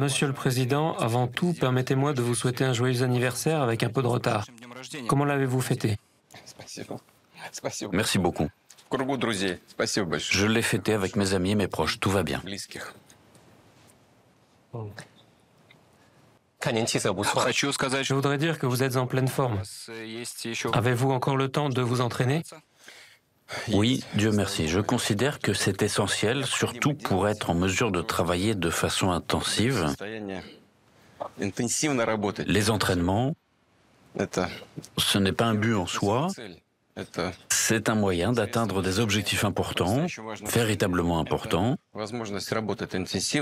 Monsieur le Président, avant tout, permettez-moi de vous souhaiter un joyeux anniversaire avec un peu de retard. Comment l'avez-vous fêté? Merci beaucoup. Je l'ai fêté avec mes amis et mes proches, tout va bien. Je voudrais dire que vous êtes en pleine forme. Avez-vous encore le temps de vous entraîner? Oui, Dieu merci. Je considère que c'est essentiel, surtout pour être en mesure de travailler de façon intensive. Les entraînements, ce n'est pas un but en soi, c'est un moyen d'atteindre des objectifs importants, véritablement importants.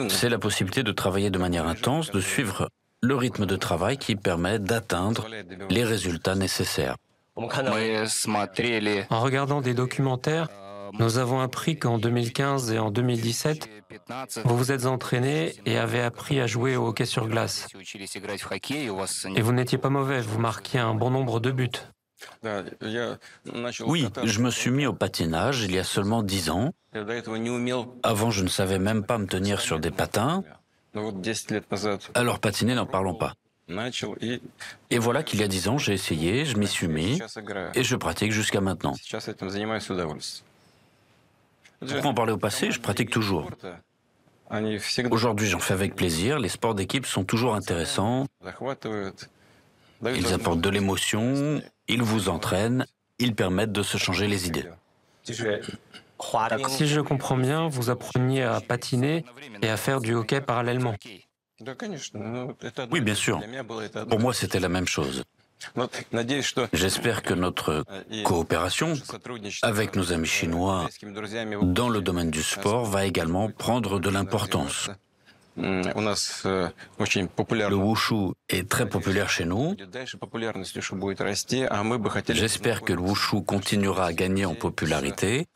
C'est la possibilité de travailler de manière intense, de suivre le rythme de travail qui permet d'atteindre les résultats nécessaires. En regardant des documentaires, nous avons appris qu'en 2015 et en 2017, vous vous êtes entraîné et avez appris à jouer au hockey sur glace. Et vous n'étiez pas mauvais, vous marquiez un bon nombre de buts. Oui, je me suis mis au patinage il y a seulement dix ans. Avant, je ne savais même pas me tenir sur des patins. Alors patiner, n'en parlons pas. Et voilà qu'il y a dix ans, j'ai essayé, je m'y suis mis, et je pratique jusqu'à maintenant. Pour en parler au passé, je pratique toujours. Aujourd'hui, j'en fais avec plaisir. Les sports d'équipe sont toujours intéressants. Ils apportent de l'émotion, ils vous entraînent, ils permettent de se changer les idées. Si je comprends bien, vous appreniez à patiner et à faire du hockey parallèlement. Oui, bien sûr. Pour moi, c'était la même chose. J'espère que notre coopération avec nos amis chinois dans le domaine du sport va également prendre de l'importance. Le wushu est très populaire chez nous. J'espère que le wushu continuera à gagner en popularité.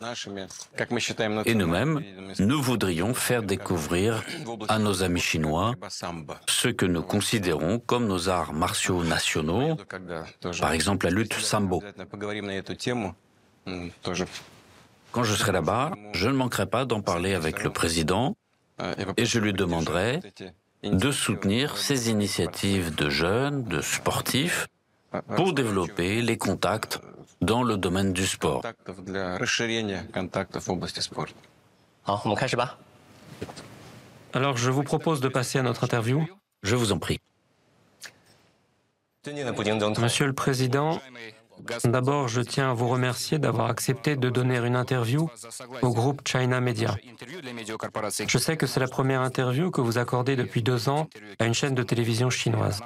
Et nous-mêmes, nous voudrions faire découvrir à nos amis chinois ce que nous considérons comme nos arts martiaux nationaux, par exemple la lutte sambo. Quand je serai là-bas, je ne manquerai pas d'en parler avec le président et je lui demanderai de soutenir ces initiatives de jeunes, de sportifs, pour développer les contacts dans le domaine du sport. Alors je vous propose de passer à notre interview. Je vous en prie. Monsieur le Président, D'abord, je tiens à vous remercier d'avoir accepté de donner une interview au groupe China Media. Je sais que c'est la première interview que vous accordez depuis deux ans à une chaîne de télévision chinoise.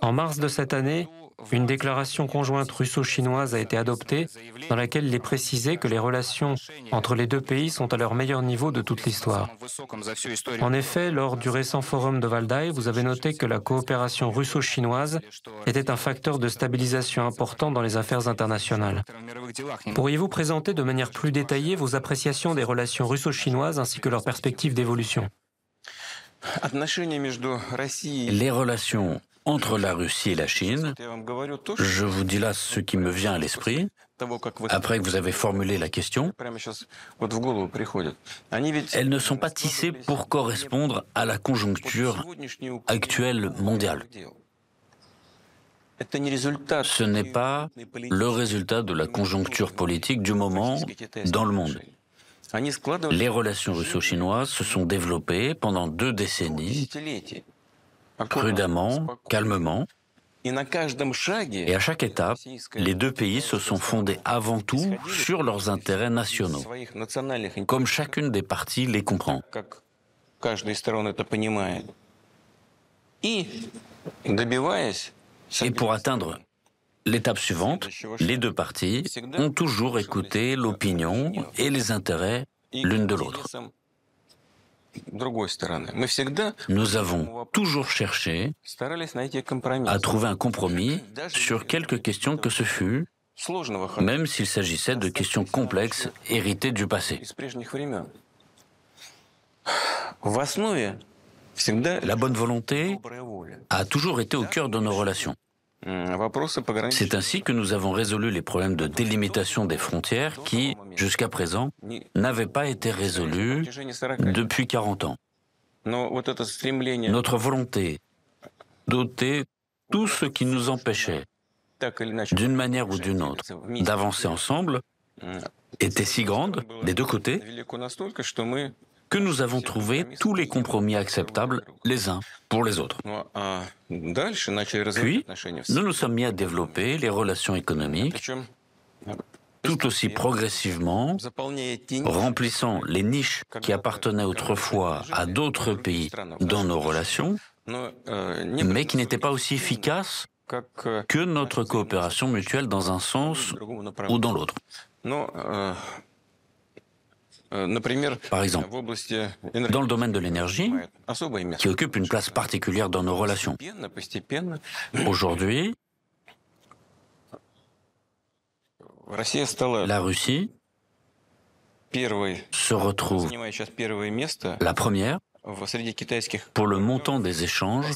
En mars de cette année, une déclaration conjointe russo-chinoise a été adoptée dans laquelle il est précisé que les relations entre les deux pays sont à leur meilleur niveau de toute l'histoire. En effet, lors du récent forum de Valdai, vous avez noté que la coopération russo-chinoise était un facteur de stabilisation important dans les affaires internationales. Pourriez-vous présenter de manière plus détaillée vos appréciations des relations russo-chinoises ainsi que leurs perspectives d'évolution? Les relations entre la Russie et la Chine, je vous dis là ce qui me vient à l'esprit, après que vous avez formulé la question, elles ne sont pas tissées pour correspondre à la conjoncture actuelle mondiale. Ce n'est pas le résultat de la conjoncture politique du moment dans le monde. Les relations russo-chinoises se sont développées pendant deux décennies prudemment, calmement. Et à chaque étape, les deux pays se sont fondés avant tout sur leurs intérêts nationaux, comme chacune des parties les comprend. Et pour atteindre l'étape suivante, les deux parties ont toujours écouté l'opinion et les intérêts l'une de l'autre. Nous avons toujours cherché à trouver un compromis sur quelques questions que ce fut, même s'il s'agissait de questions complexes héritées du passé. La bonne volonté a toujours été au cœur de nos relations. C'est ainsi que nous avons résolu les problèmes de délimitation des frontières qui, jusqu'à présent, n'avaient pas été résolus depuis 40 ans. Notre volonté doter tout ce qui nous empêchait, d'une manière ou d'une autre, d'avancer ensemble, était si grande, des deux côtés, que nous avons trouvé tous les compromis acceptables les uns pour les autres. Puis, nous nous sommes mis à développer les relations économiques tout aussi progressivement, remplissant les niches qui appartenaient autrefois à d'autres pays dans nos relations, mais qui n'étaient pas aussi efficaces que notre coopération mutuelle dans un sens ou dans l'autre. Par exemple, dans le domaine de l'énergie, qui occupe une place particulière dans nos relations. Aujourd'hui, la Russie se retrouve la première pour le montant des échanges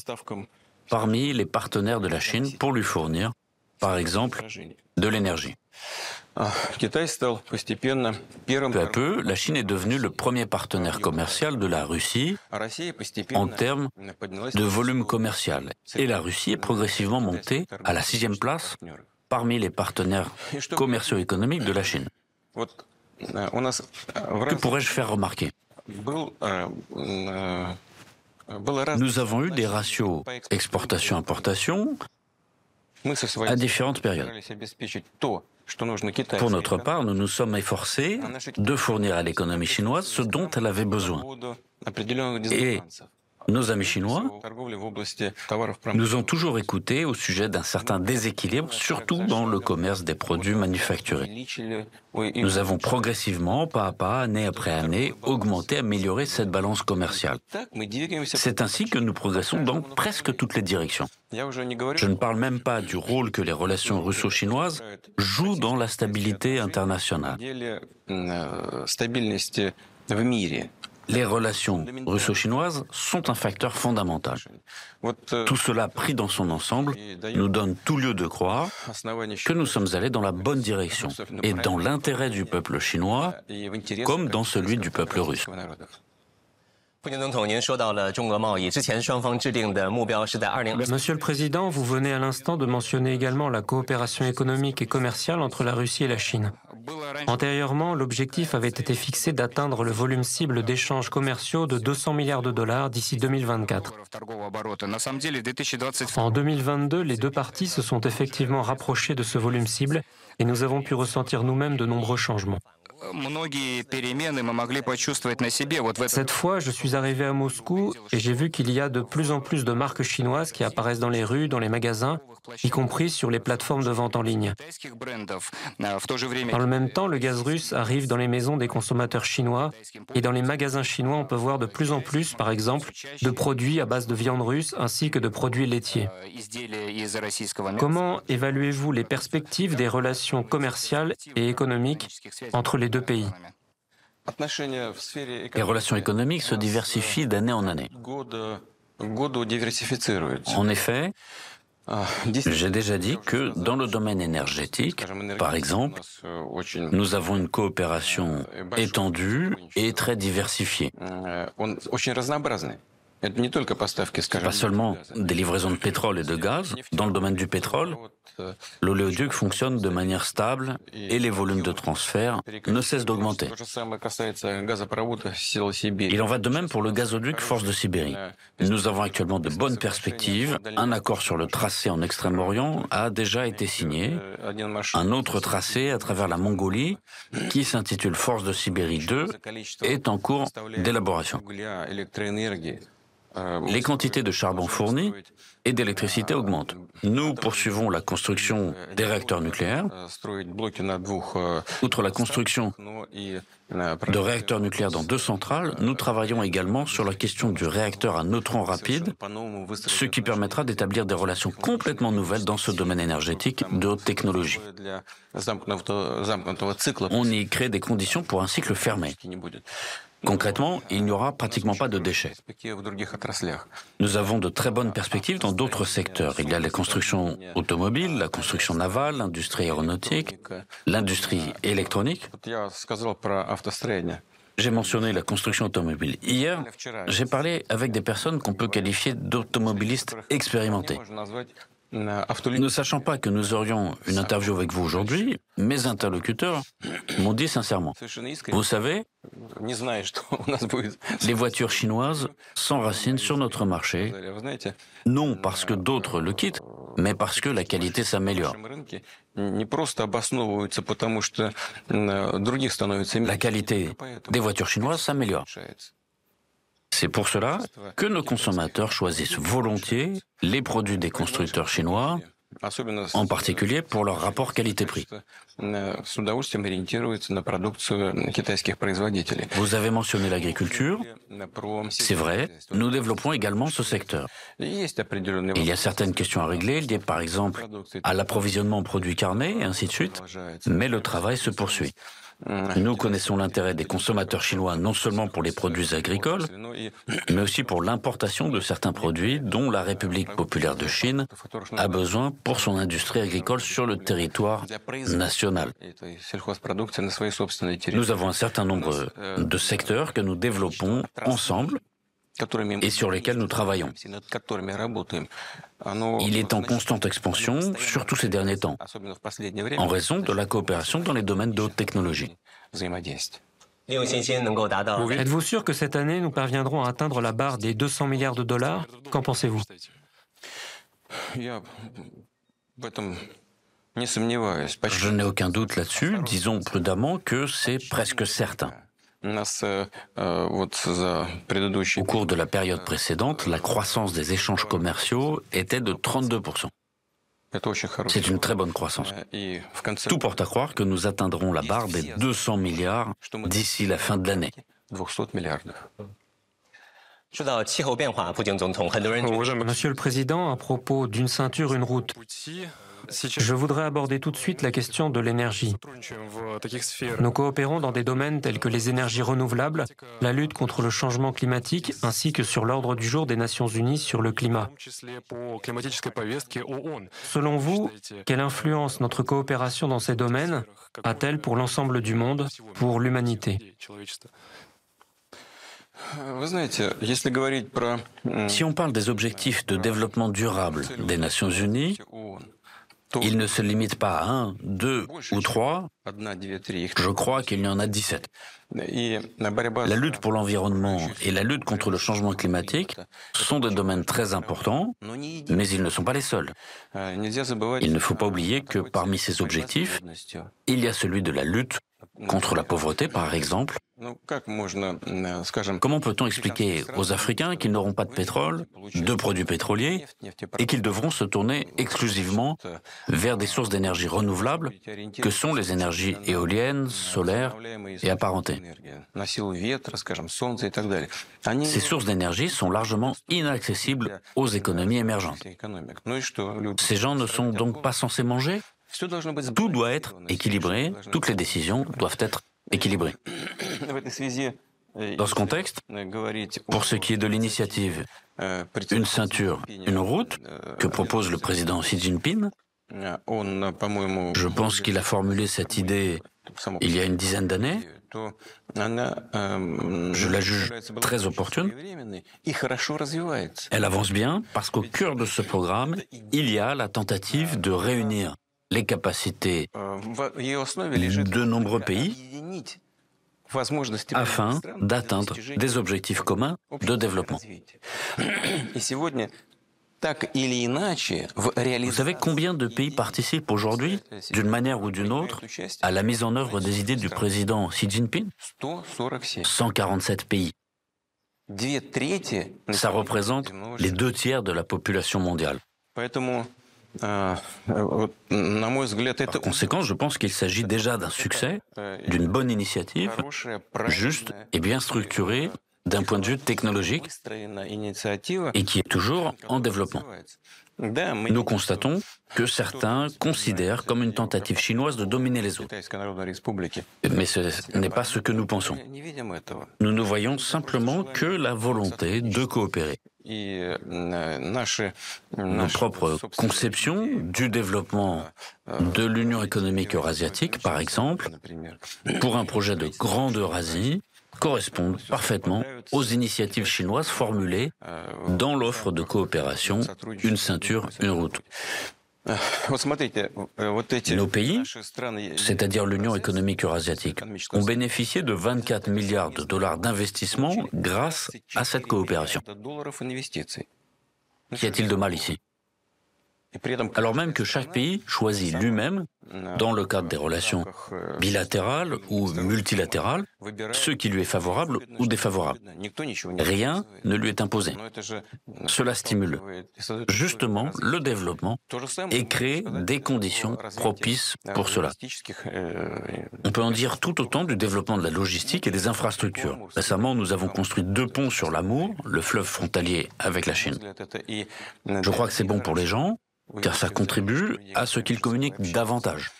parmi les partenaires de la Chine pour lui fournir, par exemple, de l'énergie. Peu à peu, la Chine est devenue le premier partenaire commercial de la Russie en termes de volume commercial. Et la Russie est progressivement montée à la sixième place parmi les partenaires commerciaux économiques de la Chine. Que pourrais-je faire remarquer? Nous avons eu des ratios exportation-importation à différentes périodes. Pour notre part, nous nous sommes efforcés de fournir à l'économie chinoise ce dont elle avait besoin. Et nos amis chinois nous ont toujours écoutés au sujet d'un certain déséquilibre, surtout dans le commerce des produits manufacturés. Nous avons progressivement, pas à pas, année après année, augmenté, amélioré cette balance commerciale. C'est ainsi que nous progressons dans presque toutes les directions. Je ne parle même pas du rôle que les relations russo-chinoises jouent dans la stabilité internationale les relations russo-chinoises sont un facteur fondamental. Tout cela pris dans son ensemble nous donne tout lieu de croire que nous sommes allés dans la bonne direction et dans l'intérêt du peuple chinois comme dans celui du peuple russe. Monsieur le Président, vous venez à l'instant de mentionner également la coopération économique et commerciale entre la Russie et la Chine. Antérieurement, l'objectif avait été fixé d'atteindre le volume cible d'échanges commerciaux de 200 milliards de dollars d'ici 2024. En 2022, les deux parties se sont effectivement rapprochées de ce volume cible et nous avons pu ressentir nous-mêmes de nombreux changements. Cette fois, je suis arrivé à Moscou et j'ai vu qu'il y a de plus en plus de marques chinoises qui apparaissent dans les rues, dans les magasins, y compris sur les plateformes de vente en ligne. Dans le même temps, le gaz russe arrive dans les maisons des consommateurs chinois et dans les magasins chinois, on peut voir de plus en plus, par exemple, de produits à base de viande russe ainsi que de produits laitiers. Comment évaluez-vous les perspectives des relations commerciales et économiques entre les deux pays? Les relations économiques se diversifient d'année en année. En effet, j'ai déjà dit que dans le domaine énergétique, par exemple, nous avons une coopération étendue et très diversifiée. Pas seulement des livraisons de pétrole et de gaz. Dans le domaine du pétrole, l'oléoduc fonctionne de manière stable et les volumes de transfert ne cessent d'augmenter. Il en va de même pour le gazoduc Force de Sibérie. Nous avons actuellement de bonnes perspectives. Un accord sur le tracé en Extrême-Orient a déjà été signé. Un autre tracé à travers la Mongolie, qui s'intitule Force de Sibérie 2, est en cours d'élaboration. Les quantités de charbon fournies et d'électricité augmentent. Nous poursuivons la construction des réacteurs nucléaires. Outre la construction de réacteurs nucléaires dans deux centrales, nous travaillons également sur la question du réacteur à neutrons rapides, ce qui permettra d'établir des relations complètement nouvelles dans ce domaine énergétique de haute technologie. On y crée des conditions pour un cycle fermé. Concrètement, il n'y aura pratiquement pas de déchets. Nous avons de très bonnes perspectives dans d'autres secteurs. Il y a la construction automobile, la construction navale, l'industrie aéronautique, l'industrie électronique. J'ai mentionné la construction automobile. Hier, j'ai parlé avec des personnes qu'on peut qualifier d'automobilistes expérimentés. Ne sachant pas que nous aurions une interview avec vous aujourd'hui, mes interlocuteurs m'ont dit sincèrement, vous savez, les voitures chinoises s'enracinent sur notre marché, non parce que d'autres le quittent, mais parce que la qualité s'améliore. La qualité des voitures chinoises s'améliore. C'est pour cela que nos consommateurs choisissent volontiers les produits des constructeurs chinois, en particulier pour leur rapport qualité-prix. Vous avez mentionné l'agriculture. C'est vrai, nous développons également ce secteur. Il y a certaines questions à régler, liées par exemple à l'approvisionnement en produits carnés et ainsi de suite, mais le travail se poursuit. Nous connaissons l'intérêt des consommateurs chinois non seulement pour les produits agricoles, mais aussi pour l'importation de certains produits dont la République populaire de Chine a besoin pour son industrie agricole sur le territoire national. Nous avons un certain nombre de secteurs que nous développons ensemble et sur lesquels nous travaillons. Il est en constante expansion, surtout ces derniers temps, en raison de la coopération dans les domaines de haute technologie. Êtes-vous sûr que cette année, nous parviendrons à atteindre la barre des 200 milliards de dollars? Qu'en pensez-vous? Je n'ai aucun doute là-dessus. Disons prudemment que c'est presque certain. Э, Au cours de la période précédente, la croissance des échanges commerciaux était de 32%. C'est une très bonne croissance. Tout porte à croire que nous atteindrons la barre des 200 milliards d'ici la fin de l'année. Monsieur le Président, à propos d'une ceinture, une route, je voudrais aborder tout de suite la question de l'énergie. Nous coopérons dans des domaines tels que les énergies renouvelables, la lutte contre le changement climatique, ainsi que sur l'ordre du jour des Nations Unies sur le climat. Selon vous, quelle influence notre coopération dans ces domaines a-t-elle pour l'ensemble du monde, pour l'humanité? Si on parle des objectifs de développement durable des Nations Unies, il ne se limite pas à un, deux ou trois. Je crois qu'il y en a 17. La lutte pour l'environnement et la lutte contre le changement climatique sont des domaines très importants, mais ils ne sont pas les seuls. Il ne faut pas oublier que parmi ces objectifs, il y a celui de la lutte contre la pauvreté, par exemple. Comment peut-on expliquer aux Africains qu'ils n'auront pas de pétrole, de produits pétroliers, et qu'ils devront se tourner exclusivement vers des sources d'énergie renouvelables que sont les énergies éoliennes, solaires et apparentées? Ces sources d'énergie sont largement inaccessibles aux économies émergentes. Ces gens ne sont donc pas censés manger? Tout doit être équilibré, toutes les décisions doivent être équilibrées. Dans ce contexte, pour ce qui est de l'initiative, une ceinture, une route que propose le président Xi Jinping, je pense qu'il a formulé cette idée il y a une dizaine d'années. Je la juge très opportune. Elle avance bien parce qu'au cœur de ce programme, il y a la tentative de réunir les capacités de nombreux pays afin d'atteindre des objectifs communs de développement. Vous savez combien de pays participent aujourd'hui, d'une manière ou d'une autre, à la mise en œuvre des idées du président Xi Jinping? 147 pays. Ça représente les deux tiers de la population mondiale. Par conséquent, je pense qu'il s'agit déjà d'un succès, d'une bonne initiative, juste et bien structurée d'un point de vue technologique et qui est toujours en développement. Nous constatons que certains considèrent comme une tentative chinoise de dominer les autres. Mais ce n'est pas ce que nous pensons. Nous ne voyons simplement que la volonté de coopérer. Nos propres conceptions du développement de l'Union économique eurasiatique, par exemple, pour un projet de grande Eurasie, correspondent parfaitement aux initiatives chinoises formulées dans l'offre de coopération Une ceinture, une route. Nos pays, c'est-à-dire l'Union économique eurasiatique, ont bénéficié de 24 milliards de dollars d'investissement grâce à cette coopération. Qu'y a-t-il de mal ici? Alors même que chaque pays choisit lui-même, dans le cadre des relations bilatérales ou multilatérales, ce qui lui est favorable ou défavorable. Rien ne lui est imposé. Cela stimule justement le développement et crée des conditions propices pour cela. On peut en dire tout autant du développement de la logistique et des infrastructures. Récemment, nous avons construit deux ponts sur l'Amour, le fleuve frontalier avec la Chine. Je crois que c'est bon pour les gens, car ça contribue à ce qu'ils communiquent davantage.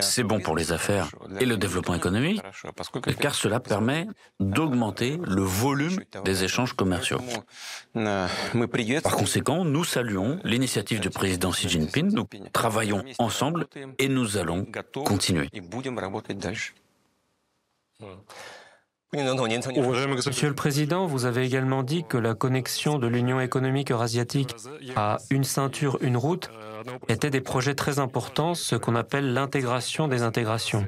C'est bon pour les affaires et le développement économique, car cela permet d'augmenter le volume des échanges commerciaux. Par conséquent, nous saluons l'initiative du président Xi Jinping, nous travaillons ensemble et nous allons continuer. Monsieur le Président, vous avez également dit que la connexion de l'Union économique eurasiatique à une ceinture, une route était des projets très importants, ce qu'on appelle l'intégration des intégrations.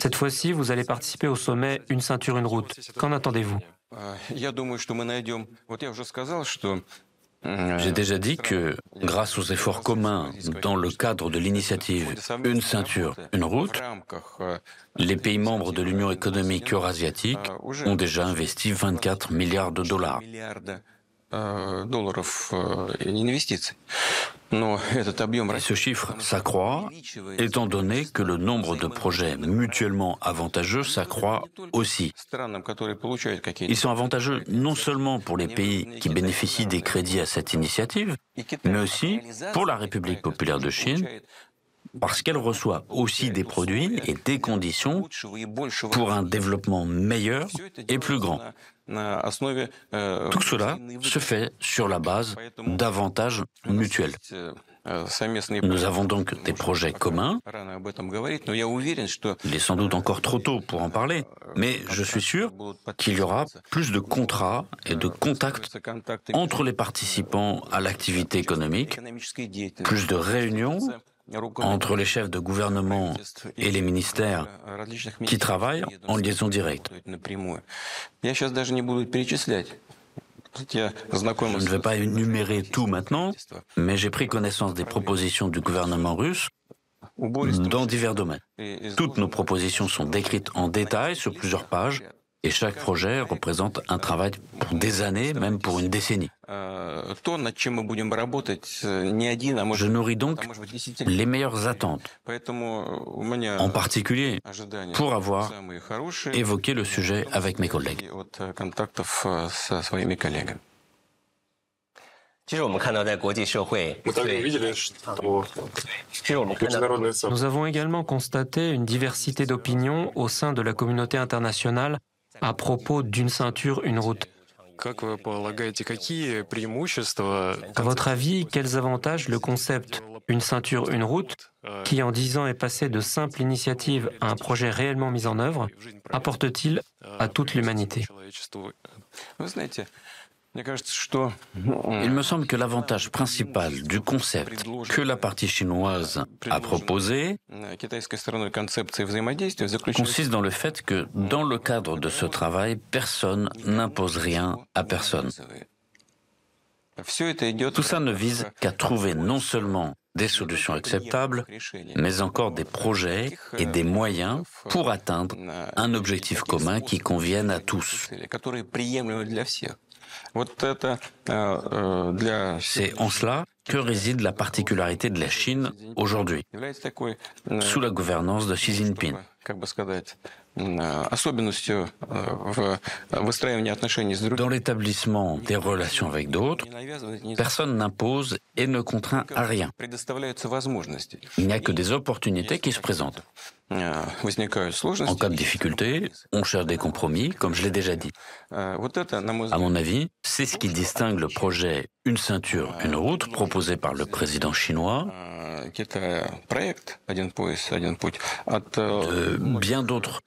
Cette fois-ci, vous allez participer au sommet Une ceinture, une route. Qu'en attendez-vous? J'ai déjà dit que, grâce aux efforts communs dans le cadre de l'initiative Une ceinture, une route, les pays membres de l'Union économique eurasiatique ont déjà investi 24 milliards de dollars. Ce chiffre s'accroît étant donné que le nombre de projets mutuellement avantageux s'accroît aussi. Ils sont avantageux non seulement pour les pays qui bénéficient des crédits à cette initiative, mais aussi pour la République populaire de Chine, parce qu'elle reçoit aussi des produits et des conditions pour un développement meilleur et plus grand. Tout cela se fait sur la base d'avantages mutuels. Nous avons donc des projets communs. Il est sans doute encore trop tôt pour en parler, mais je suis sûr qu'il y aura plus de contrats et de contacts entre les participants à l'activité économique, plus de réunions entre les chefs de gouvernement et les ministères qui travaillent en liaison directe. Je ne vais pas énumérer tout maintenant, mais j'ai pris connaissance des propositions du gouvernement russe dans divers domaines. Toutes nos propositions sont décrites en détail sur plusieurs pages et chaque projet représente un travail pour des années, même pour une décennie. Je nourris donc les meilleures attentes, en particulier pour avoir évoqué le sujet avec mes collègues. Nous avons également constaté une diversité d'opinions au sein de la communauté internationale à propos d'une ceinture, une route. À votre avis, quels avantages le concept une ceinture, une route, qui en dix ans est passé de simple initiative à un projet réellement mis en œuvre, apporte-t-il à toute l'humanité? Il me semble que l'avantage principal du concept que la partie chinoise a proposé consiste dans le fait que, dans le cadre de ce travail, personne n'impose rien à personne. Tout ça ne vise qu'à trouver non seulement des solutions acceptables, mais encore des projets et des moyens pour atteindre un objectif commun qui convienne à tous. C'est en cela que réside la particularité de la Chine aujourd'hui, sous la gouvernance de Xi Jinping. Dans l'établissement des relations avec d'autres, personne n'impose et ne contraint à rien. Il n'y a que des opportunités qui se présentent. En cas de difficulté, on cherche des compromis, comme je l'ai déjà dit. À mon avis, c'est ce qui distingue le projet Une ceinture, une route proposé par le président chinois de que bien d'autres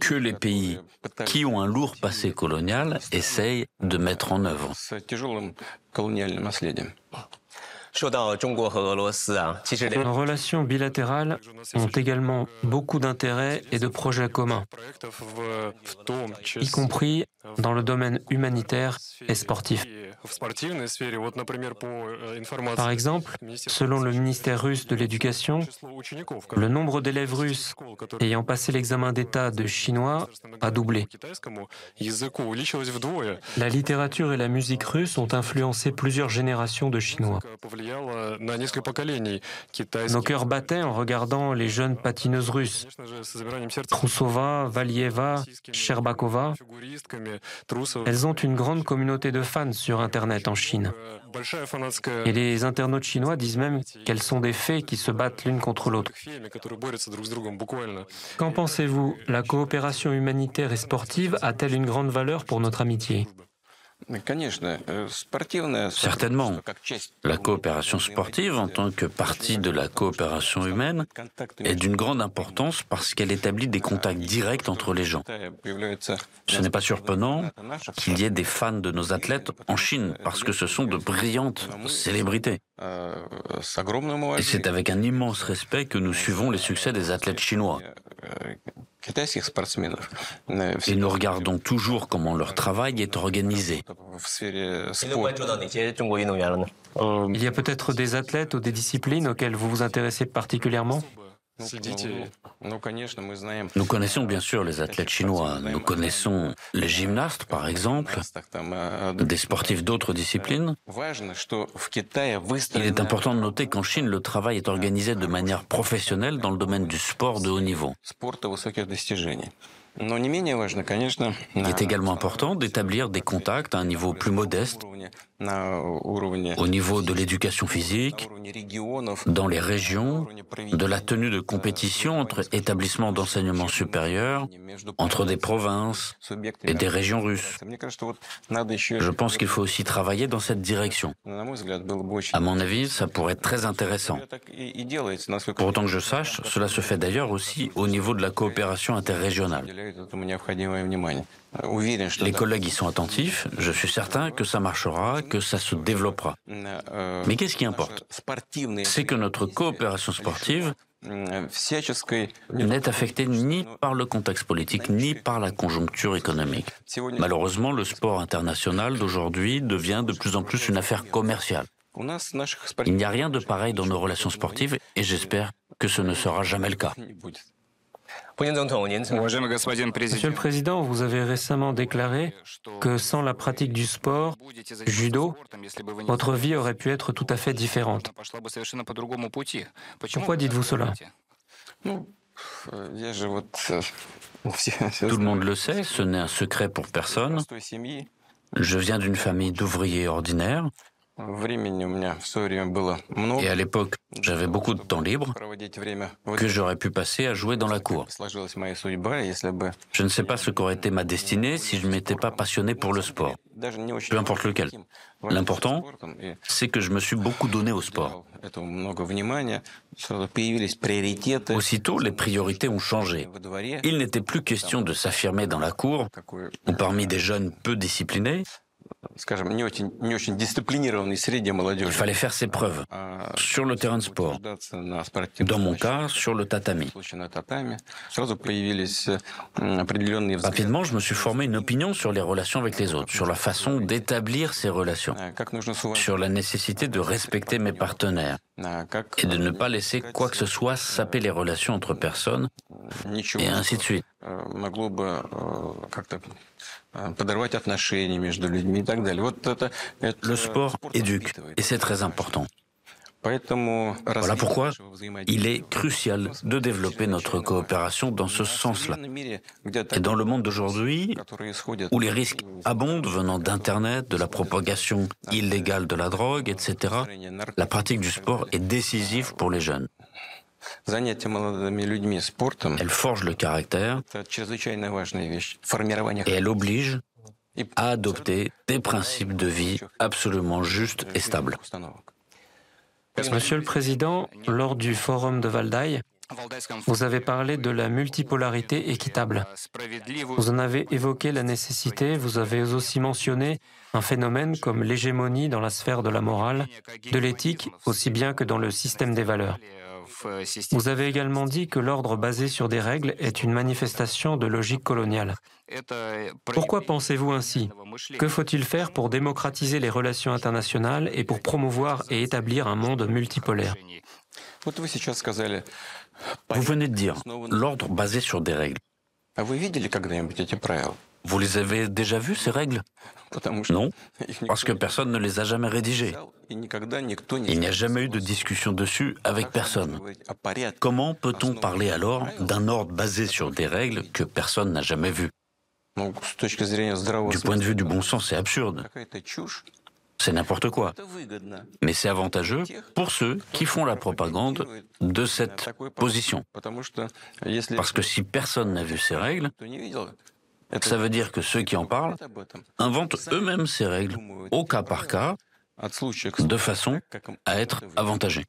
que les pays qui ont un lourd passé colonial essayent de mettre en œuvre. Nos relations bilatérales ont également beaucoup d'intérêts et de projets communs, y compris dans le domaine humanitaire et sportif. Par exemple, selon le ministère russe de l'Éducation, le nombre d'élèves russes ayant passé l'examen d'État de chinois a doublé. La littérature et la musique russe ont influencé plusieurs générations de Chinois. Nos cœurs battaient en regardant les jeunes patineuses russes, Trusova, Valieva, Sherbakova. Elles ont une grande communauté de fans sur Internet Et les internautes chinois disent même qu'elles sont des fées qui se battent l'une contre l'autre. Qu'en pensez-vous? La coopération humanitaire et sportive a-t-elle une grande valeur pour notre amitié? Certainement. La coopération sportive, en tant que partie de la coopération humaine, est d'une grande importance parce qu'elle établit des contacts directs entre les gens. Ce n'est pas surprenant qu'il y ait des fans de nos athlètes en Chine parce que ce sont de brillantes célébrités. Et c'est avec un immense respect que nous suivons les succès des athlètes chinois. Et nous regardons toujours comment leur travail est organisé. Il y a peut-être des athlètes ou des disciplines auxquelles vous vous intéressez particulièrement? Nous connaissons bien sûr les athlètes chinois, nous connaissons les gymnastes par exemple, des sportifs d'autres disciplines. Il est important de noter qu'en Chine, le travail est organisé de manière professionnelle dans le domaine du sport de haut niveau. Il est également important d'établir des contacts à un niveau plus modeste au niveau de l'éducation physique, dans les régions, de la tenue de compétition entre établissements d'enseignement supérieur, entre des provinces et des régions russes. Je pense qu'il faut aussi travailler dans cette direction. À mon avis, ça pourrait être très intéressant. Pour autant que je sache, cela se fait d'ailleurs aussi au niveau de la coopération interrégionale. Les collègues y sont attentifs, je suis certain que ça marchera, que ça se développera. Mais qu'est-ce qui importe C'est que notre coopération sportive n'est affectée ni par le contexte politique, ni par la conjoncture économique. Malheureusement, le sport international d'aujourd'hui devient de plus en plus une affaire commerciale. Il n'y a rien de pareil dans nos relations sportives et j'espère que ce ne sera jamais le cas. Monsieur le Président, vous avez récemment déclaré que sans la pratique du sport, judo, votre vie aurait pu être tout à fait différente. Pourquoi dites-vous cela? Tout le monde le sait, ce n'est un secret pour personne. Je viens d'une famille d'ouvriers ordinaires. Et à l'époque, j'avais beaucoup de temps libre que j'aurais pu passer à jouer dans la cour. Je ne sais pas ce qu'aurait été ma destinée si je ne m'étais pas passionné pour le sport, peu importe lequel. L'important, c'est que je me suis beaucoup donné au sport. Aussitôt, les priorités ont changé. Il n'était plus question de s'affirmer dans la cour ou parmi des jeunes peu disciplinés, il fallait faire ses preuves sur le terrain de sport. Dans mon cas, sur le tatami. Rapidement, je me suis formé une opinion sur les relations avec les autres, sur la façon d'établir ces relations, sur la nécessité de respecter mes partenaires et de ne pas laisser quoi que ce soit saper les relations entre personnes, et ainsi de suite. Le sport éduque, et c'est très important. Voilà pourquoi il est crucial de développer notre coopération dans ce sens-là. Et dans le monde d'aujourd'hui, où les risques abondent venant d'Internet, de la propagation illégale de la drogue, etc., la pratique du sport est décisive pour les jeunes. Elle forge le caractère et elle oblige à adopter des principes de vie absolument justes et stables. Monsieur le Président, lors du forum de Valdaï, Vous avez parlé de la multipolarité équitable. Vous en avez évoqué la nécessité, vous avez aussi mentionné un phénomène comme l'hégémonie dans la sphère de la morale, de l'éthique, aussi bien que dans le système des valeurs. Vous avez également dit que l'ordre basé sur des règles est une manifestation de logique coloniale. Pourquoi pensez-vous ainsi? Que faut-il faire pour démocratiser les relations internationales et pour promouvoir et établir un monde multipolaire? Vous venez de dire l'ordre basé sur des règles. Vous les avez déjà vues, ces règles? Non, parce que personne ne les a jamais rédigées. Il n'y a jamais eu de discussion dessus avec personne. Comment peut-on parler alors d'un ordre basé sur des règles que personne n'a jamais vues? Du point de vue du bon sens, c'est absurde. C'est n'importe quoi. Mais c'est avantageux pour ceux qui font la propagande de cette position. Parce que si personne n'a vu ces règles, ça veut dire que ceux qui en parlent inventent eux-mêmes ces règles, au cas par cas, de façon à être avantagés.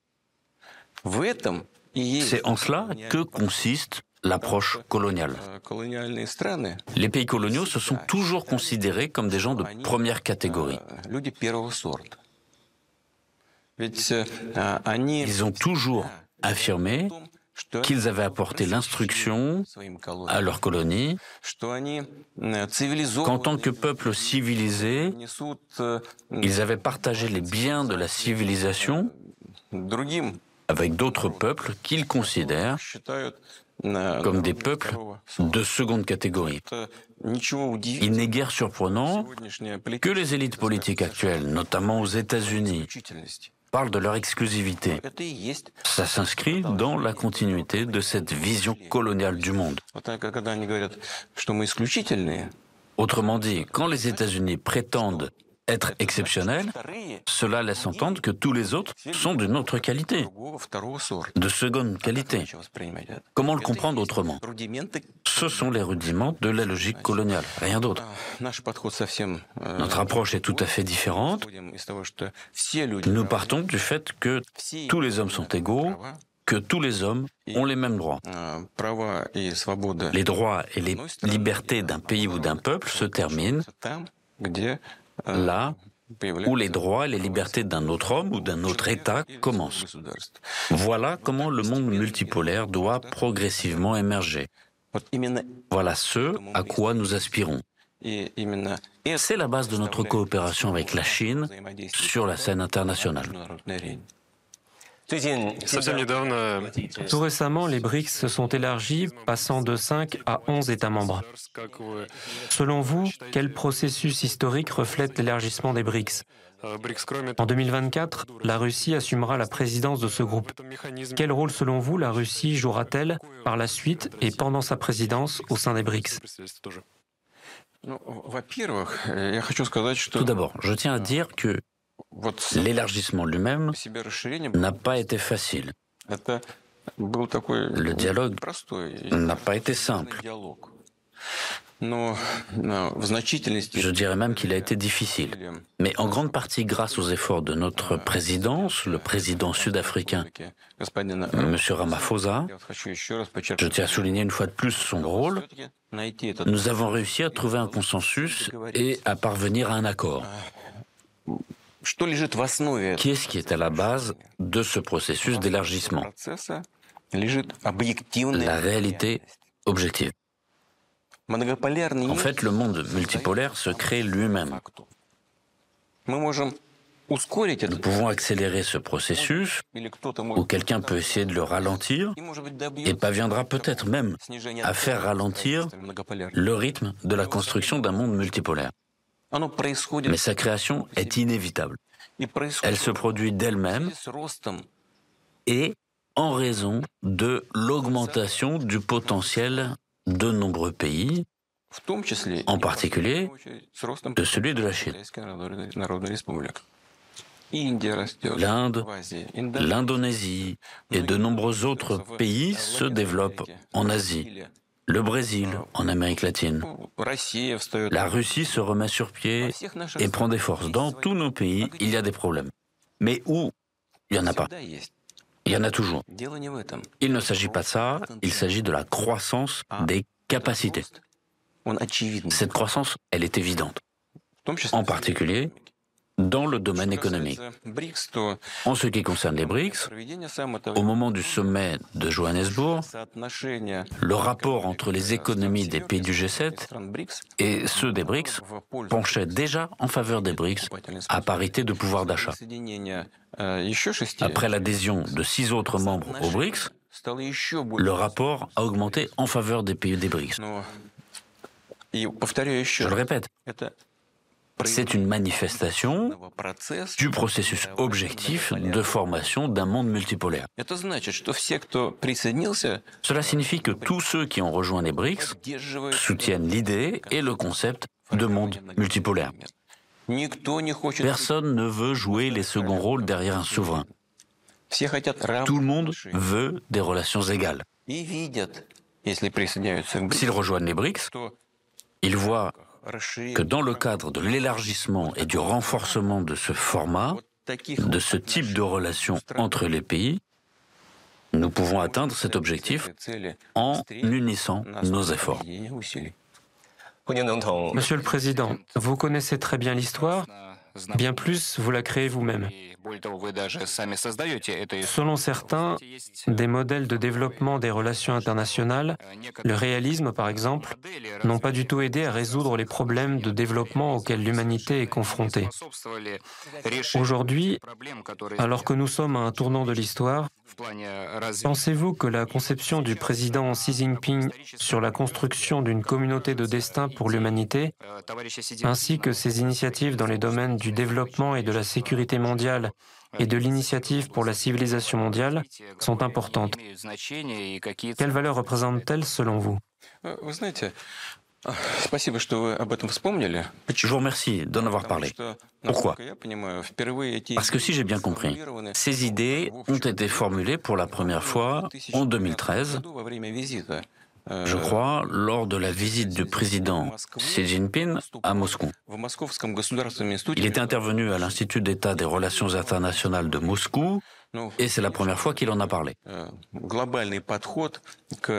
C'est en cela que consiste l'approche coloniale. Les pays coloniaux se sont toujours considérés comme des gens de première catégorie. Ils ont toujours affirmé qu'ils avaient apporté l'instruction à leur colonie, qu'en tant que peuple civilisé, ils avaient partagé les biens de la civilisation avec d'autres peuples qu'ils considèrent comme des peuples de seconde catégorie. Il n'est guère surprenant que les élites politiques actuelles, notamment aux États-Unis, parlent de leur exclusivité. Ça s'inscrit dans la continuité de cette vision coloniale du monde. Autrement dit, quand les États-Unis prétendent être exceptionnel, cela laisse entendre que tous les autres sont d'une autre qualité, de seconde qualité. Comment le comprendre autrement? Ce sont les rudiments de la logique coloniale, rien d'autre. Notre approche est tout à fait différente. Nous partons du fait que tous les hommes sont égaux, que tous les hommes ont les mêmes droits. Les droits et les libertés d'un pays ou d'un peuple se terminent là où les droits et les libertés d'un autre homme ou d'un autre État commencent. Voilà comment le monde multipolaire doit progressivement émerger. Voilà ce à quoi nous aspirons. C'est la base de notre coopération avec la Chine sur la scène internationale. Tout récemment, les BRICS se sont élargis, passant de 5 à 11 États membres. Selon vous, quel processus historique reflète l'élargissement des BRICS? En 2024, la Russie assumera la présidence de ce groupe. Quel rôle, selon vous, la Russie jouera-t-elle par la suite et pendant sa présidence au sein des BRICS? Tout d'abord, je tiens à dire que L'élargissement lui-même n'a pas été facile. Le dialogue n'a pas été simple. Je dirais même qu'il a été difficile. Mais en grande partie grâce aux efforts de notre présidence, le président sud-africain, M. Ramaphosa, je tiens à souligner une fois de plus son rôle, nous avons réussi à trouver un consensus et à parvenir à un accord. Qu'est-ce qui est à la base de ce processus d'élargissement? La réalité objective. En fait, le monde multipolaire se crée lui-même. Nous pouvons accélérer ce processus, ou quelqu'un peut essayer de le ralentir, et parviendra peut-être même à faire ralentir le rythme de la construction d'un monde multipolaire. Mais sa création est inévitable. Elle se produit d'elle-même et en raison de l'augmentation du potentiel de nombreux pays, en particulier de celui de la Chine. L'Inde, l'Indonésie et de nombreux autres pays se développent en Asie le Brésil en Amérique latine. La Russie se remet sur pied et prend des forces. Dans tous nos pays, il y a des problèmes. Mais où? Il n'y en a pas Il y en a toujours. Il ne s'agit pas de ça, il s'agit de la croissance des capacités. Cette croissance, elle est évidente. En particulier, dans le domaine économique. En ce qui concerne les BRICS, au moment du sommet de Johannesburg, le rapport entre les économies des pays du G7 et ceux des BRICS penchait déjà en faveur des BRICS à parité de pouvoir d'achat. Après l'adhésion de six autres membres aux BRICS, le rapport a augmenté en faveur des pays des BRICS. Je le répète, c'est une manifestation du processus objectif de formation d'un monde multipolaire. Cela signifie que tous ceux qui ont rejoint les BRICS soutiennent l'idée et le concept de monde multipolaire. Personne ne veut jouer les seconds rôles derrière un souverain. Tout le monde veut des relations égales. S'ils rejoignent les BRICS, ils voient que dans le cadre de l'élargissement et du renforcement de ce format, de ce type de relation entre les pays, nous pouvons atteindre cet objectif en unissant nos efforts. Monsieur le Président, vous connaissez très bien l'histoire, bien plus, vous la créez vous-même. Selon certains, des modèles de développement des relations internationales, le réalisme par exemple, n'ont pas du tout aidé à résoudre les problèmes de développement auxquels l'humanité est confrontée. Aujourd'hui, alors que nous sommes à un tournant de l'histoire, pensez-vous que la conception du président Xi Jinping sur la construction d'une communauté de destin pour l'humanité, ainsi que ses initiatives dans les domaines du développement et de la sécurité mondiale et de l'initiative pour la civilisation mondiale sont importantes. Quelle valeur représentent-elles selon vous? Je vous remercie d'en avoir parlé. Pourquoi? Parce que si j'ai bien compris, ces idées ont été formulées pour la première fois en 2013 je crois, lors de la visite du président Xi Jinping à Moscou. Il était intervenu à l'Institut d'État des relations internationales de Moscou et c'est la première fois qu'il en a parlé.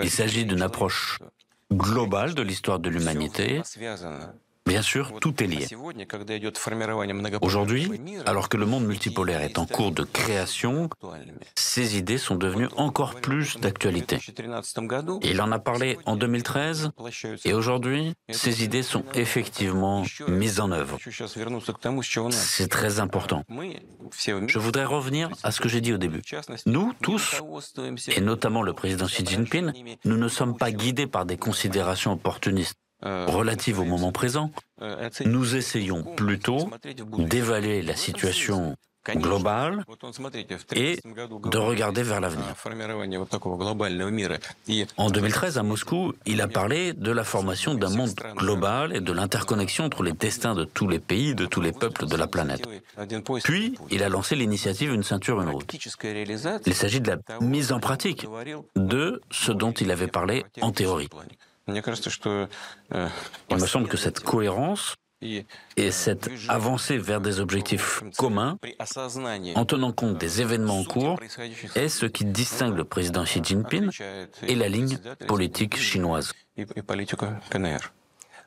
Il s'agit d'une approche globale de l'histoire de l'humanité Bien sûr, tout est lié. Aujourd'hui, alors que le monde multipolaire est en cours de création, ces idées sont devenues encore plus d'actualité. Il en a parlé en 2013 et aujourd'hui, ces idées sont effectivement mises en œuvre. C'est très important. Je voudrais revenir à ce que j'ai dit au début. Nous, tous, et notamment le président Xi Jinping, nous ne sommes pas guidés par des considérations opportunistes. Euh, relative au moment présent, euh, nous essayons plutôt d'évaluer la situation globale et de regarder vers l'avenir. En 2013, à Moscou, il a parlé de la formation d'un monde global et de l'interconnexion entre les destins de tous les pays, de tous les peuples de la planète. Puis, il a lancé l'initiative Une ceinture, une route. Il s'agit de la mise en pratique de ce dont il avait parlé en théorie. Э, Il me semble que cette cohérence et cette avancée vers des objectifs communs, en tenant compte des événements en cours, est ce qui distingue le président Xi Jinping et la ligne politique chinoise.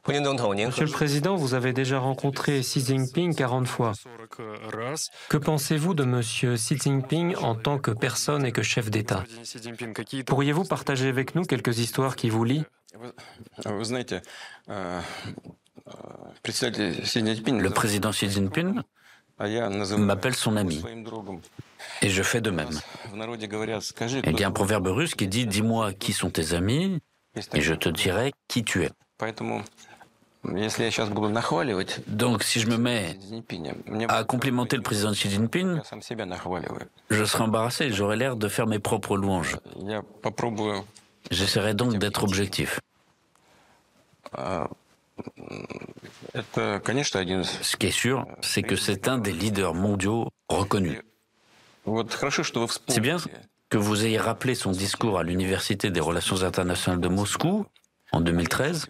Monsieur le Président, vous avez déjà rencontré Xi Jinping 40 fois. Que pensez-vous de Monsieur Xi Jinping en tant que personne et que chef d'État? Pourriez-vous partager avec nous quelques histoires qui vous lient? Le président Xi Jinping m'appelle son ami. Et je fais de même. Il y a un proverbe russe qui dit Dis-moi qui sont tes amis, et je te dirai qui tu es. Donc, si je me mets à complimenter le président Xi Jinping, je serai embarrassé, j'aurai l'air de faire mes propres louanges. J'essaierai donc d'être objectif. Ce qui est sûr, c'est que c'est un des leaders mondiaux reconnus. C'est bien que vous ayez rappelé son discours à l'Université des Relations internationales de Moscou en 2013,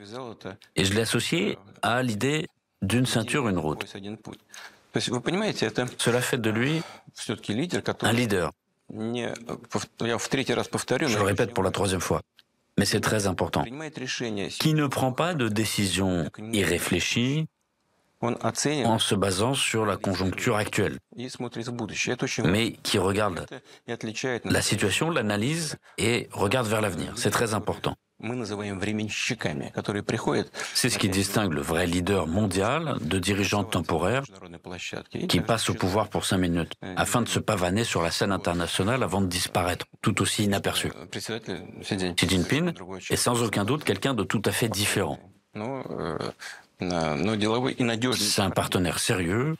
et je l'ai associé à l'idée d'une ceinture, une route. Cela fait de lui un leader Je le répète pour la troisième fois, mais c'est très important. Qui ne prend pas de décision irréfléchie en se basant sur la conjoncture actuelle, mais qui regarde la situation, l'analyse et regarde vers l'avenir. C'est très important. C'est ce qui distingue le vrai leader mondial de dirigeants temporaires qui passe au pouvoir pour cinq minutes afin de se pavaner sur la scène internationale avant de disparaître, tout aussi inaperçu. Xi Jinping est sans aucun doute quelqu'un de tout à fait différent. C'est un partenaire sérieux,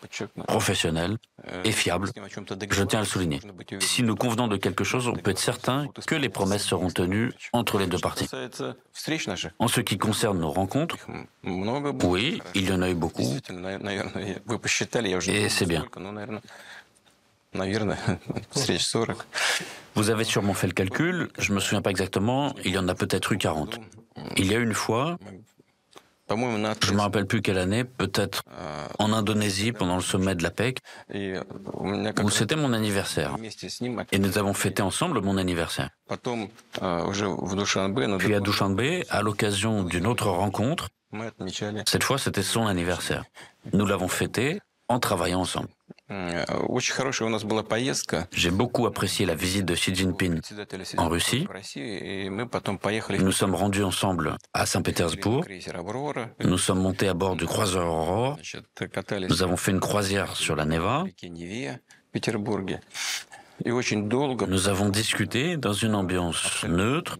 professionnel et fiable. Je tiens à le souligner. Si nous convenons de quelque chose, on peut être certain que les promesses seront tenues entre les deux parties. En ce qui concerne nos rencontres, oui, il y en a eu beaucoup. Et c'est bien. Vous avez sûrement fait le calcul, je ne me souviens pas exactement, il y en a peut-être eu 40. Il y a une fois, je ne me rappelle plus quelle année, peut-être en Indonésie pendant le sommet de la PEC, où c'était mon anniversaire. Et nous avons fêté ensemble mon anniversaire. Puis à Dushanbe, à l'occasion d'une autre rencontre, cette fois c'était son anniversaire. Nous l'avons fêté en travaillant ensemble. J'ai beaucoup apprécié la visite de Xi Jinping en Russie. Nous sommes rendus ensemble à Saint-Pétersbourg. Nous sommes montés à bord du croiseur Aurore. Nous avons fait une croisière sur la Neva. Nous avons discuté dans une ambiance neutre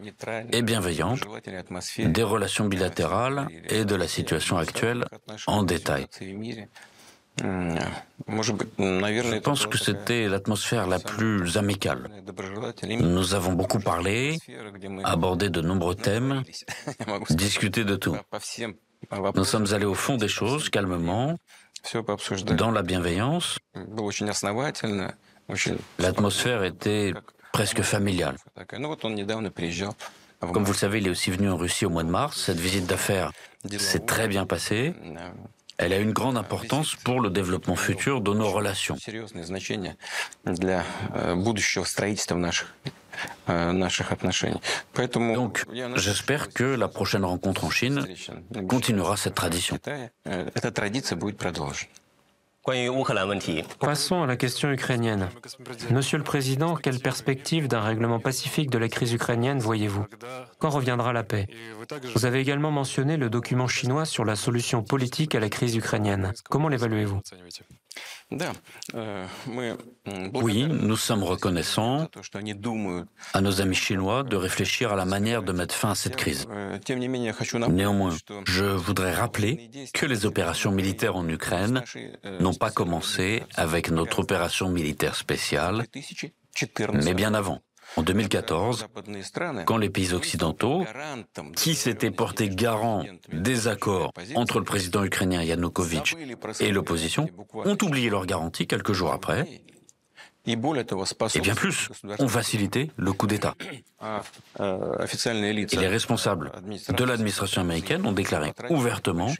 et bienveillante des relations bilatérales et de la situation actuelle en détail. Je pense que c'était l'atmosphère la plus amicale. Nous avons beaucoup parlé, abordé de nombreux thèmes, discuté de tout. Nous sommes allés au fond des choses, calmement, dans la bienveillance. L'atmosphère était presque familiale. Comme vous le savez, il est aussi venu en Russie au mois de mars. Cette visite d'affaires s'est très bien passée. Elle a une grande importance pour le développement futur de nos relations. Donc, j'espère que la prochaine rencontre en Chine continuera cette tradition. Passons à la question ukrainienne. Monsieur le Président, quelle perspective d'un règlement pacifique de la crise ukrainienne voyez-vous? Quand reviendra la paix Vous avez également mentionné le document chinois sur la solution politique à la crise ukrainienne. Comment l'évaluez-vous? Oui, nous sommes reconnaissants à nos amis chinois de réfléchir à la manière de mettre fin à cette crise. Néanmoins, je voudrais rappeler que les opérations militaires en Ukraine n'ont pas commencé avec notre opération militaire spéciale, mais bien avant en 2014, quand les pays occidentaux, qui s'étaient portés garants des accords entre le président ukrainien Yanukovych et l'opposition, ont oublié leurs garanties quelques jours après. Et bien plus, ont facilité le coup d'État. Et les responsables de l'administration américaine ont déclaré ouvertement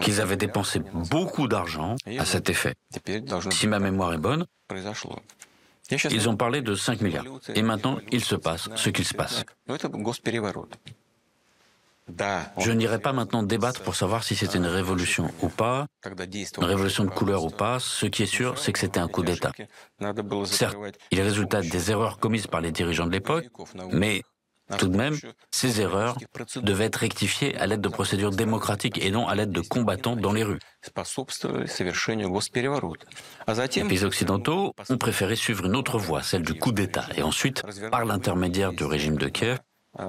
qu'ils avaient dépensé beaucoup d'argent à cet effet. Si ma mémoire est bonne, ils ont parlé de 5 milliards. Et maintenant, il se passe ce qu'il se passe. Je n'irai pas maintenant débattre pour savoir si c'était une révolution ou pas, une révolution de couleur ou pas. Ce qui est sûr, c'est que c'était un coup d'État. Certes, il résultat des erreurs commises par les dirigeants de l'époque, mais tout de même, ces erreurs devaient être rectifiées à l'aide de procédures démocratiques et non à l'aide de combattants dans les rues. Les pays occidentaux ont préféré suivre une autre voie, celle du coup d'État, et ensuite, par l'intermédiaire du régime de Kiev,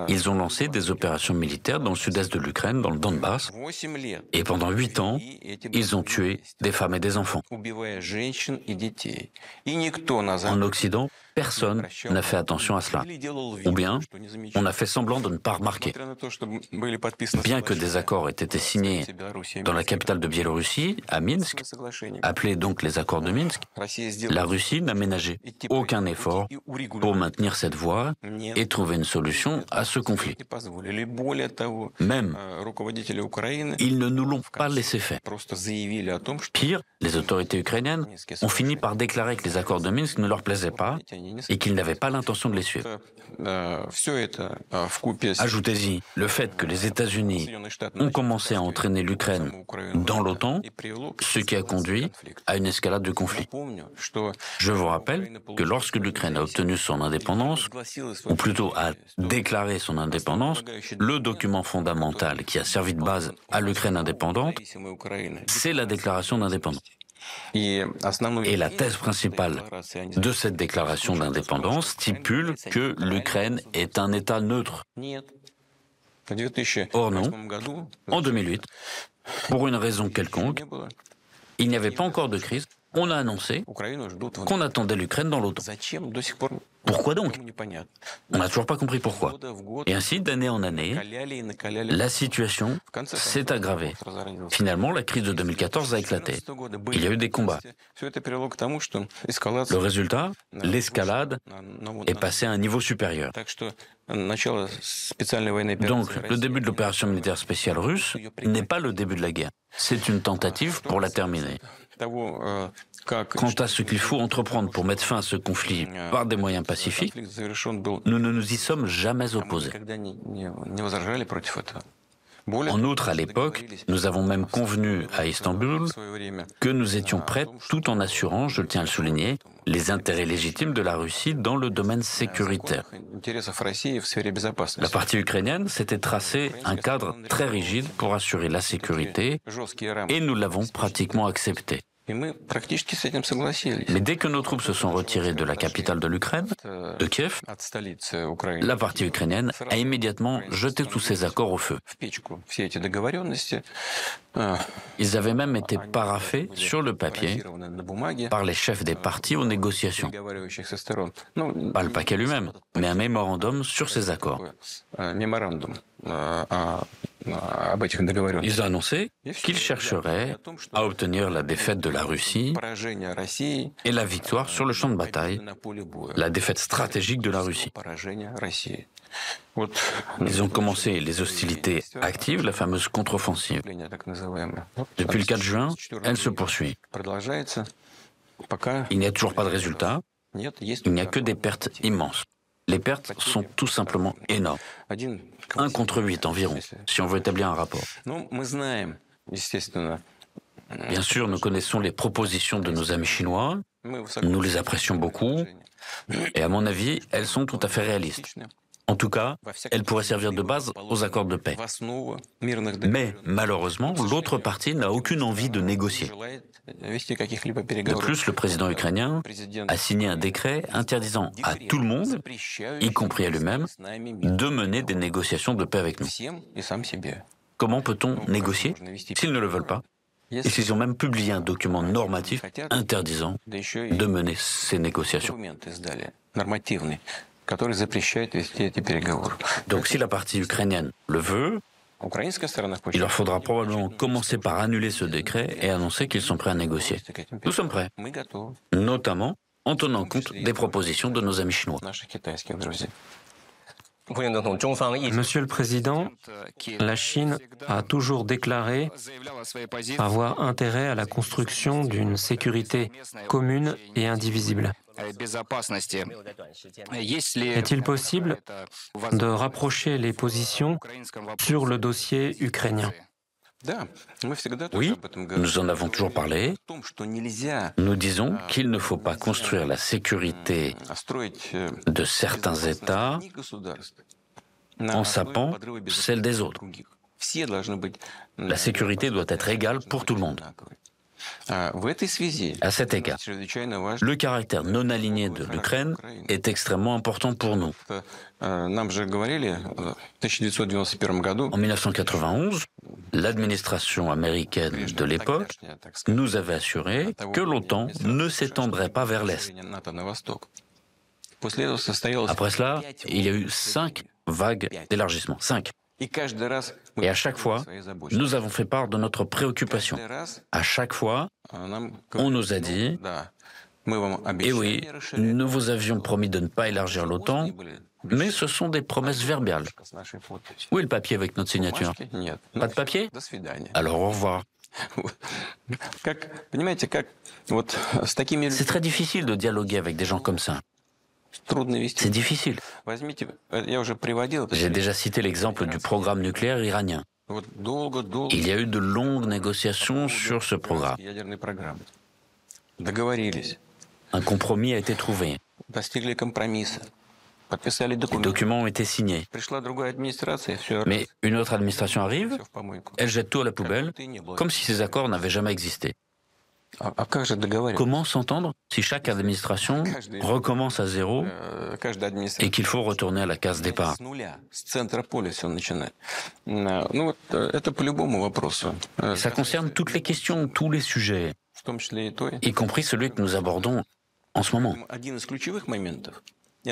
ils ont lancé des opérations militaires dans le sud-est de l'Ukraine, dans le Donbass, et pendant huit ans, ils ont tué des femmes et des enfants. En Occident, personne n'a fait attention à cela. Ou bien, on a fait semblant de ne pas remarquer. Bien que des accords aient été signés dans la capitale de Biélorussie, à Minsk, appelés donc les accords de Minsk, la Russie n'a ménagé aucun effort pour maintenir cette voie et trouver une solution à ce conflit. Même, ils ne nous l'ont pas laissé faire. Pire, les autorités ukrainiennes ont fini par déclarer que les accords de Minsk ne leur plaisaient pas et qu'il n'avait pas l'intention de les suivre. Ajoutez-y le fait que les États-Unis ont commencé à entraîner l'Ukraine dans l'OTAN, ce qui a conduit à une escalade du conflit. Je vous rappelle que lorsque l'Ukraine a obtenu son indépendance, ou plutôt a déclaré son indépendance, le document fondamental qui a servi de base à l'Ukraine indépendante, c'est la déclaration d'indépendance. Et la thèse principale de cette déclaration d'indépendance stipule que l'Ukraine est un État neutre. Or non, en 2008, pour une raison quelconque, il n'y avait pas encore de crise, on a annoncé qu'on attendait l'Ukraine dans l'OTAN. Pourquoi donc On n'a toujours pas compris pourquoi. Et ainsi, d'année en année, la situation s'est aggravée. Finalement, la crise de 2014 a éclaté. Il y a eu des combats. Le résultat, l'escalade, est passée à un niveau supérieur. Donc, le début de l'opération militaire spéciale russe n'est pas le début de la guerre. C'est une tentative pour la terminer. Quant à ce qu'il faut entreprendre pour mettre fin à ce conflit par des moyens pacifiques, nous ne nous y sommes jamais opposés. En outre, à l'époque, nous avons même convenu à Istanbul que nous étions prêts tout en assurant, je tiens à le souligner, les intérêts légitimes de la Russie dans le domaine sécuritaire. La partie ukrainienne s'était tracé un cadre très rigide pour assurer la sécurité et nous l'avons pratiquement accepté. Mais dès que nos troupes se sont retirées de la capitale de l'Ukraine, de Kiev, la partie ukrainienne a immédiatement jeté tous ces accords au feu. Ils avaient même été paraffés sur le papier par les chefs des partis aux négociations. Pas le paquet lui-même, mais un mémorandum sur ces accords. Ils ont annoncé qu'ils chercheraient à obtenir la défaite de la Russie et la victoire sur le champ de bataille, la défaite stratégique de la Russie. Ils ont commencé les hostilités actives, la fameuse contre-offensive. Depuis le 4 juin, elle se poursuit. Il n'y a toujours pas de résultat. Il n'y a que des pertes immenses. Les pertes sont tout simplement énormes. 1 contre 8 environ, si on veut établir un rapport. Bien sûr, nous connaissons les propositions de nos amis chinois, nous les apprécions beaucoup, et à mon avis, elles sont tout à fait réalistes. En tout cas, elles pourraient servir de base aux accords de paix. Mais malheureusement, l'autre partie n'a aucune envie de négocier. De plus, le président ukrainien a signé un décret interdisant à tout le monde, y compris à lui-même, de mener des négociations de paix avec nous. Comment peut-on négocier s'ils ne le veulent pas? Et s'ils ont même publié un document normatif interdisant de mener ces négociations. Donc si la partie ukrainienne le veut, il leur faudra probablement commencer par annuler ce décret et annoncer qu'ils sont prêts à négocier. Nous sommes prêts, notamment en tenant compte des propositions de nos amis chinois. Monsieur le Président, la Chine a toujours déclaré avoir intérêt à la construction d'une sécurité commune et indivisible. Est-il possible de rapprocher les positions sur le dossier ukrainien? Oui, nous en avons toujours parlé. Nous disons qu'il ne faut pas construire la sécurité э, de certains États en sapant celle des autres. La sécurité doit être égale pour tout le monde. À cet égard, le caractère non aligné de l'Ukraine est extrêmement important pour nous. En 1991, l'administration américaine de l'époque nous avait assuré que l'OTAN ne s'étendrait pas vers l'Est. Après cela, il y a eu cinq vagues d'élargissement. Cinq. Et à chaque fois, nous avons fait part de notre préoccupation. À chaque fois, on nous a dit, et oui, nous vous avions promis de ne pas élargir l'OTAN, mais ce sont des promesses verbales. Où est le papier avec notre signature? Pas de papier? Alors au revoir. C'est très difficile de dialoguer avec des gens comme ça. C'est difficile. J'ai déjà cité l'exemple du programme nucléaire iranien. Il y a eu de longues négociations sur ce programme. Un compromis a été trouvé. Les documents ont été signés. Mais une autre administration arrive, elle jette tout à la poubelle, comme si ces accords n'avaient jamais existé. Comment s'entendre si chaque administration recommence à zéro et qu'il faut retourner à la case départ? Ça concerne toutes les questions, tous les sujets, y compris celui que nous abordons en ce moment.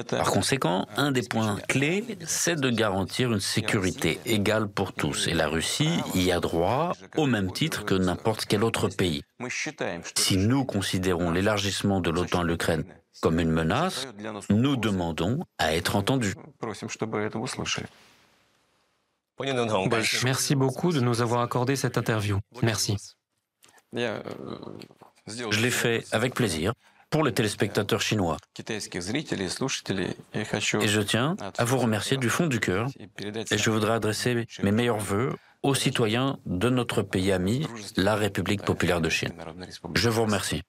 Par conséquent, un des points clés, c'est de garantir une sécurité égale pour tous. Et la Russie y a droit au même titre que n'importe quel autre pays. Si nous considérons l'élargissement de l'OTAN à l'Ukraine comme une menace, nous demandons à être entendus. Merci beaucoup de nous avoir accordé cette interview. Merci. Je l'ai fait avec plaisir pour les téléspectateurs chinois. Et je tiens à vous remercier du fond du cœur et je voudrais adresser mes meilleurs voeux aux citoyens de notre pays ami, la République populaire de Chine. Je vous remercie.